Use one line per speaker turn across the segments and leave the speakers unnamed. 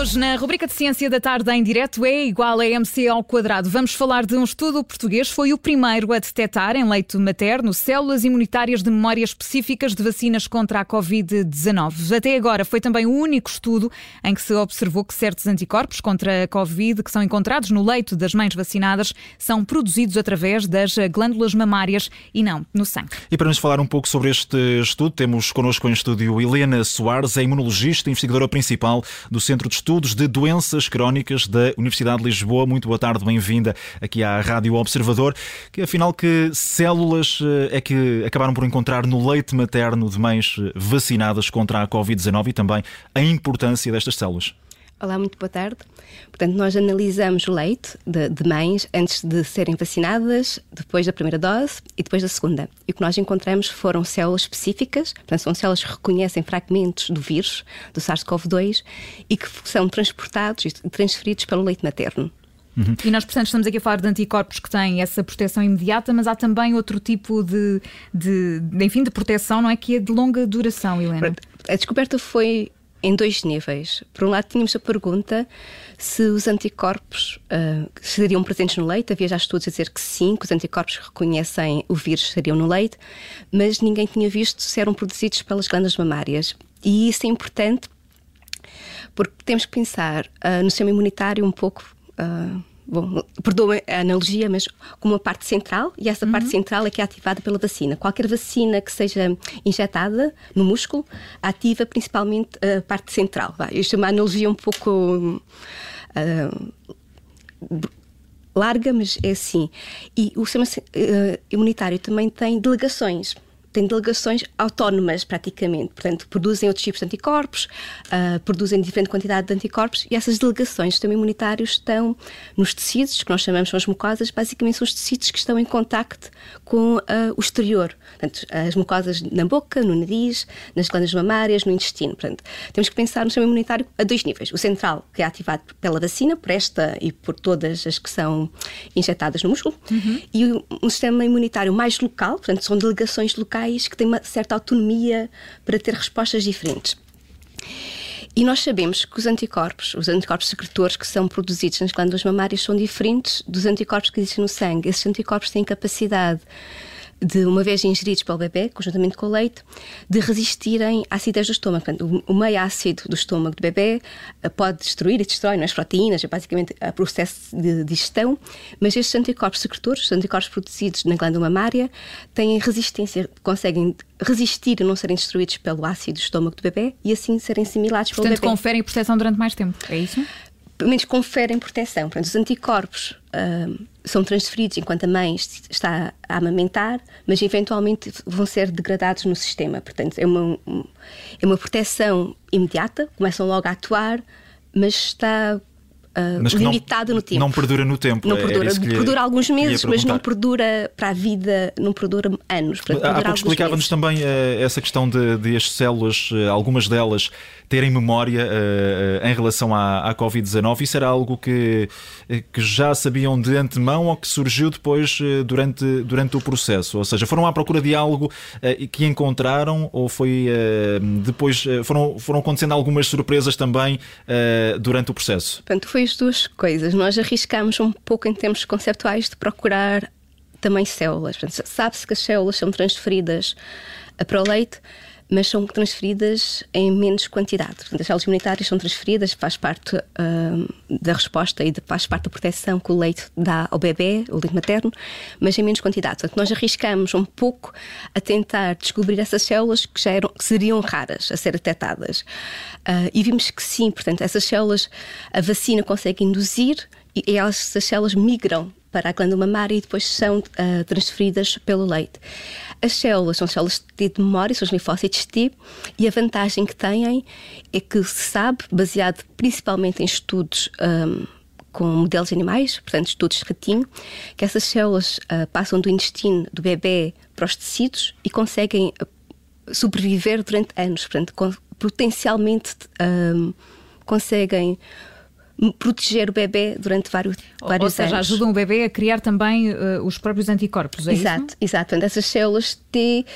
hoje, na rubrica de Ciência da Tarde em direto, é igual a MC ao quadrado. Vamos falar de um estudo português. Foi o primeiro a detectar em leito materno células imunitárias de memória específicas de vacinas contra a Covid-19. Até agora foi também o único estudo em que se observou que certos anticorpos contra a Covid que são encontrados no leito das mães vacinadas são produzidos através das glândulas mamárias e não no sangue.
E para nos falar um pouco sobre este estudo, temos connosco em estúdio Helena Soares, é imunologista e investigadora principal do Centro de Estudos de Doenças Crónicas da Universidade de Lisboa. Muito boa tarde, bem-vinda aqui à Rádio Observador. Que afinal que células eh, é que acabaram por encontrar no leite materno de mães eh, vacinadas contra a Covid-19 e também a importância destas células?
Olá, muito boa tarde. Portanto, nós analisamos o leite de, de, mães antes de serem vacinadas, depois da primeira dose e depois da segunda. E o que nós encontramos foram células específicas, portanto, são células que reconhecem fragmentos do vírus, do SARS-CoV-2, e que são transportados e transferidos pelo leite materno.
Uhum. E nós, portanto, estamos aqui a falar de anticorpos que têm essa proteção imediata, mas há também outro tipo de, de, de enfim, de proteção, não é? Que é de longa duração, Helena.
A descoberta foi em dois níveis. Por um lado, tínhamos a pergunta se os anticorpos uh, seriam presentes no leite. Havia já estudos a dizer que sim, que os anticorpos que reconhecem o vírus estariam no leite, mas ninguém tinha visto se eram produzidos pelas glândulas mamárias. E isso é importante porque temos que pensar uh, no sistema imunitário um pouco. Uh, bom, perdoa a analogia, mas como uma parte central, e essa uhum. parte central é que é ativada pela vacina. Qualquer vacina que seja injetada no músculo ativa principalmente a parte central. Vai. Isto é uma analogia um pouco. Uh, larga, mas é assim. E o sistema uh, imunitário também tem delegações têm delegações autónomas, praticamente. Portanto, produzem outros tipos de anticorpos, uh, produzem diferente quantidade de anticorpos e essas delegações do sistema imunitário estão nos tecidos, que nós chamamos são as mucosas, basicamente são os tecidos que estão em contacto com uh, o exterior. Portanto, as mucosas na boca, no nariz, nas glândulas mamárias, no intestino. Portanto, temos que pensar no sistema imunitário a dois níveis. O central, que é ativado pela vacina, por esta e por todas as que são injetadas no músculo, uhum. e um sistema imunitário mais local, portanto, são delegações locais locais que têm uma certa autonomia para ter respostas diferentes. E nós sabemos que os anticorpos, os anticorpos secretores que são produzidos nas glândulas mamárias, são diferentes dos anticorpos que existem no sangue. Esses anticorpos têm capacidade de, uma vez ingeridos pelo bebê, conjuntamente com o leite, de resistirem à acidez do estômago. Portanto, o meio ácido do estômago do bebê eh, pode destruir e destrói não é? as proteínas, é basicamente o processo de digestão, mas estes anticorpos secretores, os anticorpos produzidos na glândula mamária, têm resistência, conseguem resistir a não serem destruídos pelo ácido do estômago do bebê e assim serem assimilados
Portanto,
pelo bebê.
Portanto, conferem proteção durante mais tempo, é isso?
Pelo menos conferem proteção. Portanto, os anticorpos uh, são transferidos enquanto a mãe está a amamentar, mas eventualmente vão ser degradados no sistema. Portanto, é uma, é uma proteção imediata, começam logo a atuar, mas está Uh, limitado
não,
no tempo.
Não perdura no tempo.
Não perdura, perdura alguns meses, mas não perdura para a vida, não perdura anos.
Há pouco explicava-nos também uh, essa questão de, de as células, uh, algumas delas terem memória uh, em relação à, à Covid-19. Isso era algo que, que já sabiam de antemão ou que surgiu depois durante, durante o processo? Ou seja, foram à procura de algo que encontraram ou foi depois foram, foram acontecendo algumas surpresas também durante o processo?
Portanto, foi as duas coisas. Nós arriscamos um pouco em termos conceptuais de procurar também células. Sabe-se que as células são transferidas para o leite mas são transferidas em menos quantidade. Portanto, as células imunitárias são transferidas, faz parte uh, da resposta e de, faz parte da proteção que o leite dá ao bebê, o leite materno, mas em menos quantidade. Portanto, nós arriscamos um pouco a tentar descobrir essas células que, já eram, que seriam raras a ser detectadas. Uh, e vimos que sim, portanto, essas células a vacina consegue induzir e essas células migram para a glândula mamária e depois são uh, transferidas pelo leite. As células são células de memória, são os linfócitos T, e a vantagem que têm é que se sabe, baseado principalmente em estudos um, com modelos animais, portanto, estudos de ratinho, que essas células uh, passam do intestino do bebê para os tecidos e conseguem sobreviver durante anos, portanto, potencialmente um, conseguem proteger o bebê durante vários, vários
Ou seja,
anos.
ajudam o bebê a criar também uh, os próprios anticorpos, é
exato,
isso?
Exato, Portanto, essas células T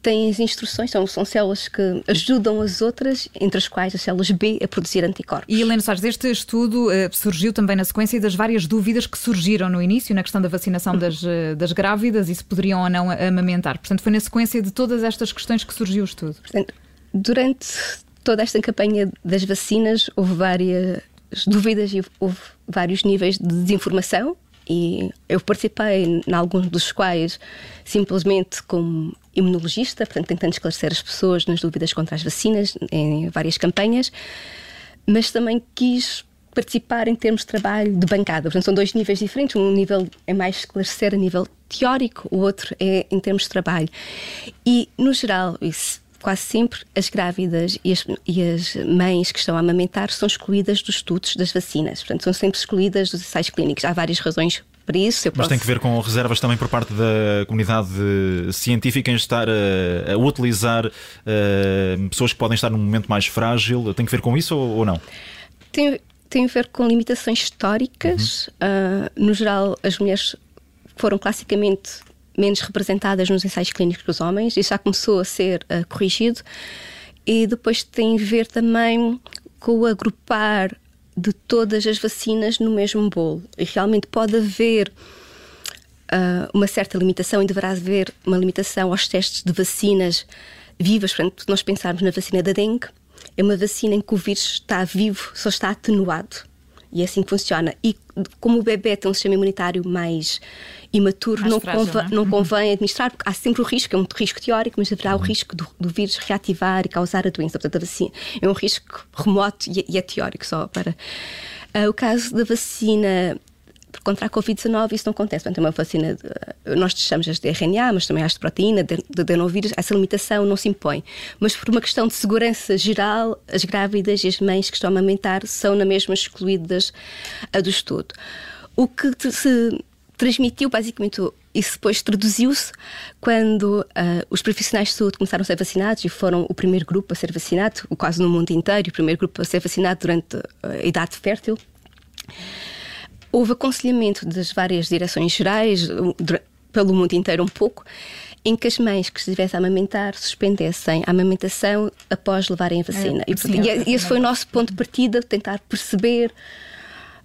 têm as instruções, são, são células que ajudam as outras, entre as quais as células B a produzir anticorpos.
E Helena Soares, este estudo uh, surgiu também na sequência das várias dúvidas que surgiram no início na questão da vacinação das, uh, das grávidas e se poderiam ou não amamentar. Portanto, foi na sequência de todas estas questões que surgiu o estudo.
Portanto, durante toda esta campanha das vacinas houve várias dúvidas e houve vários níveis de desinformação e eu participei em alguns dos quais simplesmente como imunologista, portanto tentando esclarecer as pessoas nas dúvidas contra as vacinas em várias campanhas, mas também quis participar em termos de trabalho de bancada. Portanto, são dois níveis diferentes. Um nível é mais esclarecer a nível teórico, o outro é em termos de trabalho. E, no geral, isso quase sempre as grávidas e as, e as, mães que estão a amamentar são excluídas dos estudos das vacinas. Portanto, são sempre excluídas dos ensaios clínicos. Há várias razões para isso.
Mas posso... tem que ver com reservas também por parte da comunidade científica em estar a, a utilizar uh, pessoas que podem estar num momento mais frágil. Tem que ver com isso ou, ou não?
Tem, tem a ver com limitações históricas. Uhum. Uh, no geral, as mulheres foram classicamente menos representadas nos ensaios clínicos que os homens, isso já começou a ser uh, corrigido. E depois tem a ver também com o agrupar de todas as vacinas no mesmo bolo. E realmente pode haver uh, uma certa limitação e deverá haver uma limitação aos testes de vacinas vivas. Portanto, nós pensarmos na vacina da dengue, é uma vacina em que o vírus está vivo, só está atenuado. E é assim que funciona. E como o bebê tem um sistema imunitário mais imaturo, mais não, frágil, convém, não, é? não convém administrar, porque há sempre o risco, é um risco teórico, mas haverá o uhum. risco do, do, vírus reativar e causar a doença. Portanto, a vacina é um risco remoto e, e é teórico só para. Uh, o caso da vacina contra a Covid-19 isso não acontece. Portanto, é uma vacina, de, nós chamamos de RNA, mas também as de proteína, de, de adenovírus, essa limitação não se impõe. Mas por uma questão de segurança geral, as grávidas e as mães que estão a amamentar são na mesma excluídas do estudo. O que se transmitiu, basicamente, isso depois traduziu-se quando uh, os profissionais de saúde começaram a ser vacinados e foram o primeiro grupo a ser vacinado, quase no mundo inteiro, o primeiro grupo a ser vacinado durante a idade fértil houve aconselhamento das várias direções gerais, pelo mundo inteiro um pouco, em que as mães que estivessem a amamentar suspendessem a amamentação após levarem a vacina. É, e, sim, e, esse foi o nosso ponto de partida, tentar perceber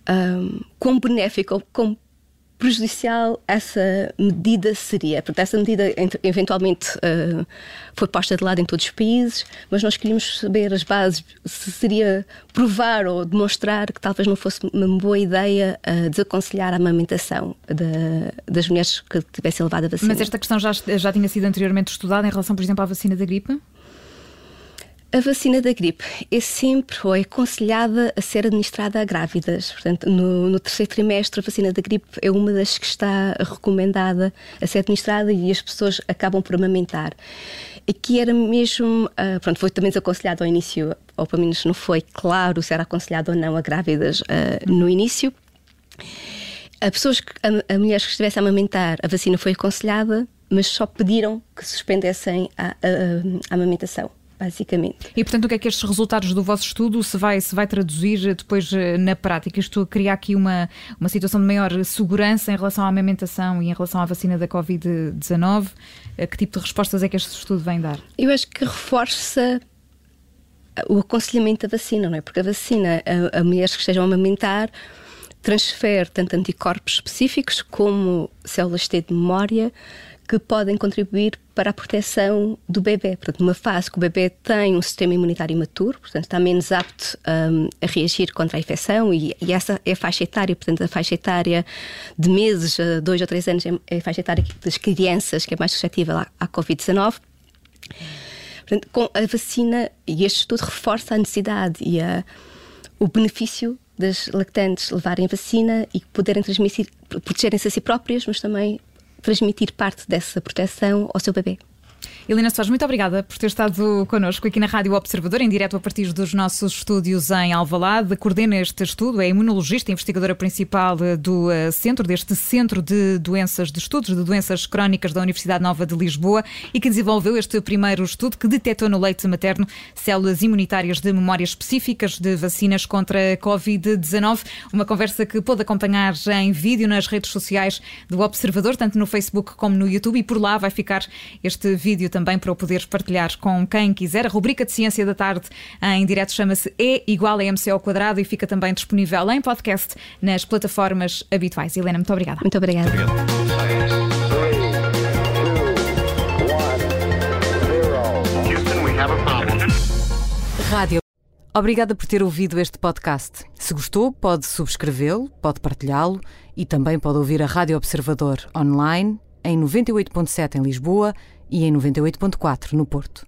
um, quão benéfico, quão prejudicial essa medida seria. Porque essa medida eventualmente uh, foi posta de lado em todos os países, mas nós queríamos saber as bases, se seria provar ou demonstrar que talvez não fosse uma boa ideia uh, desaconselhar a amamentação das mulheres que tivessem levado a vacina.
Mas esta questão já, já tinha sido anteriormente estudada em relação, por exemplo, à vacina da gripe?
A vacina da gripe é sempre ou é aconselhada a ser administrada a grávidas. Portanto, no, no, terceiro trimestre, a vacina da gripe é uma das que está recomendada a ser administrada e as pessoas acabam por amamentar. Aqui era mesmo, uh, pronto, foi também desaconselhado ao início, ou pelo menos não foi claro se era aconselhado ou não a grávidas uh, no início. A pessoas, que, a, a mulheres que estivessem a amamentar, a vacina foi aconselhada, mas só pediram que suspendessem a, a, a amamentação basicamente.
E portanto, o que é que estes resultados do vosso estudo se vai, se vai traduzir depois eh, na prática? Isto cria aqui uma, uma situação de maior segurança em relação à amamentação e em relação à vacina da Covid-19? Eh, que tipo de respostas é que este estudo vem dar?
Eu acho que reforça o aconselhamento da vacina, não é? Porque a vacina, a, a mulheres que estejam a amamentar, transfere tanto anticorpos específicos como células T de memória que podem contribuir para a proteção do bebê. Portanto, numa fase que o bebê tem um sistema imunitário imaturo, portanto, está menos apto um, a reagir contra a infecção e, e, essa é a faixa etária, portanto, a faixa etária de meses, a dois ou três anos, é, é a faixa etária das crianças que é mais suscetível à, à Covid-19. Portanto, com a vacina, e este estudo reforça a necessidade e a, o benefício das lactantes levarem vacina e poderem transmitir, protegerem-se a si próprias, mas também transmitir parte dessa proteção ao seu bebê.
Helena Soares, muito obrigada por ter estado connosco aqui na Rádio Observador, em direto a partir dos nossos estúdios em Alvalade. Coordena este estudo, é imunologista, investigadora principal do uh, centro, deste Centro de Doenças de Estudos de Doenças Crónicas da Universidade Nova de Lisboa e que desenvolveu este primeiro estudo que detectou no leite materno células imunitárias de memória específicas de vacinas contra a Covid-19. Uma conversa que pôde acompanhar em vídeo nas redes sociais do Observador, tanto no Facebook como no YouTube, e por lá vai ficar este vídeo também para o poderes partilhar com quem quiser. A rubrica de Ciência da Tarde em direto chama-se E igual a MC ao quadrado e fica também disponível em podcast nas plataformas habituais. Helena, muito obrigada.
Muito obrigada.
Obrigado.
Rádio. Obrigada por ter ouvido este podcast. Se gostou, pode subscrevê-lo, pode partilhá-lo e também pode ouvir a Rádio Observador online em 98.7 em Lisboa e em 98.4 no Porto.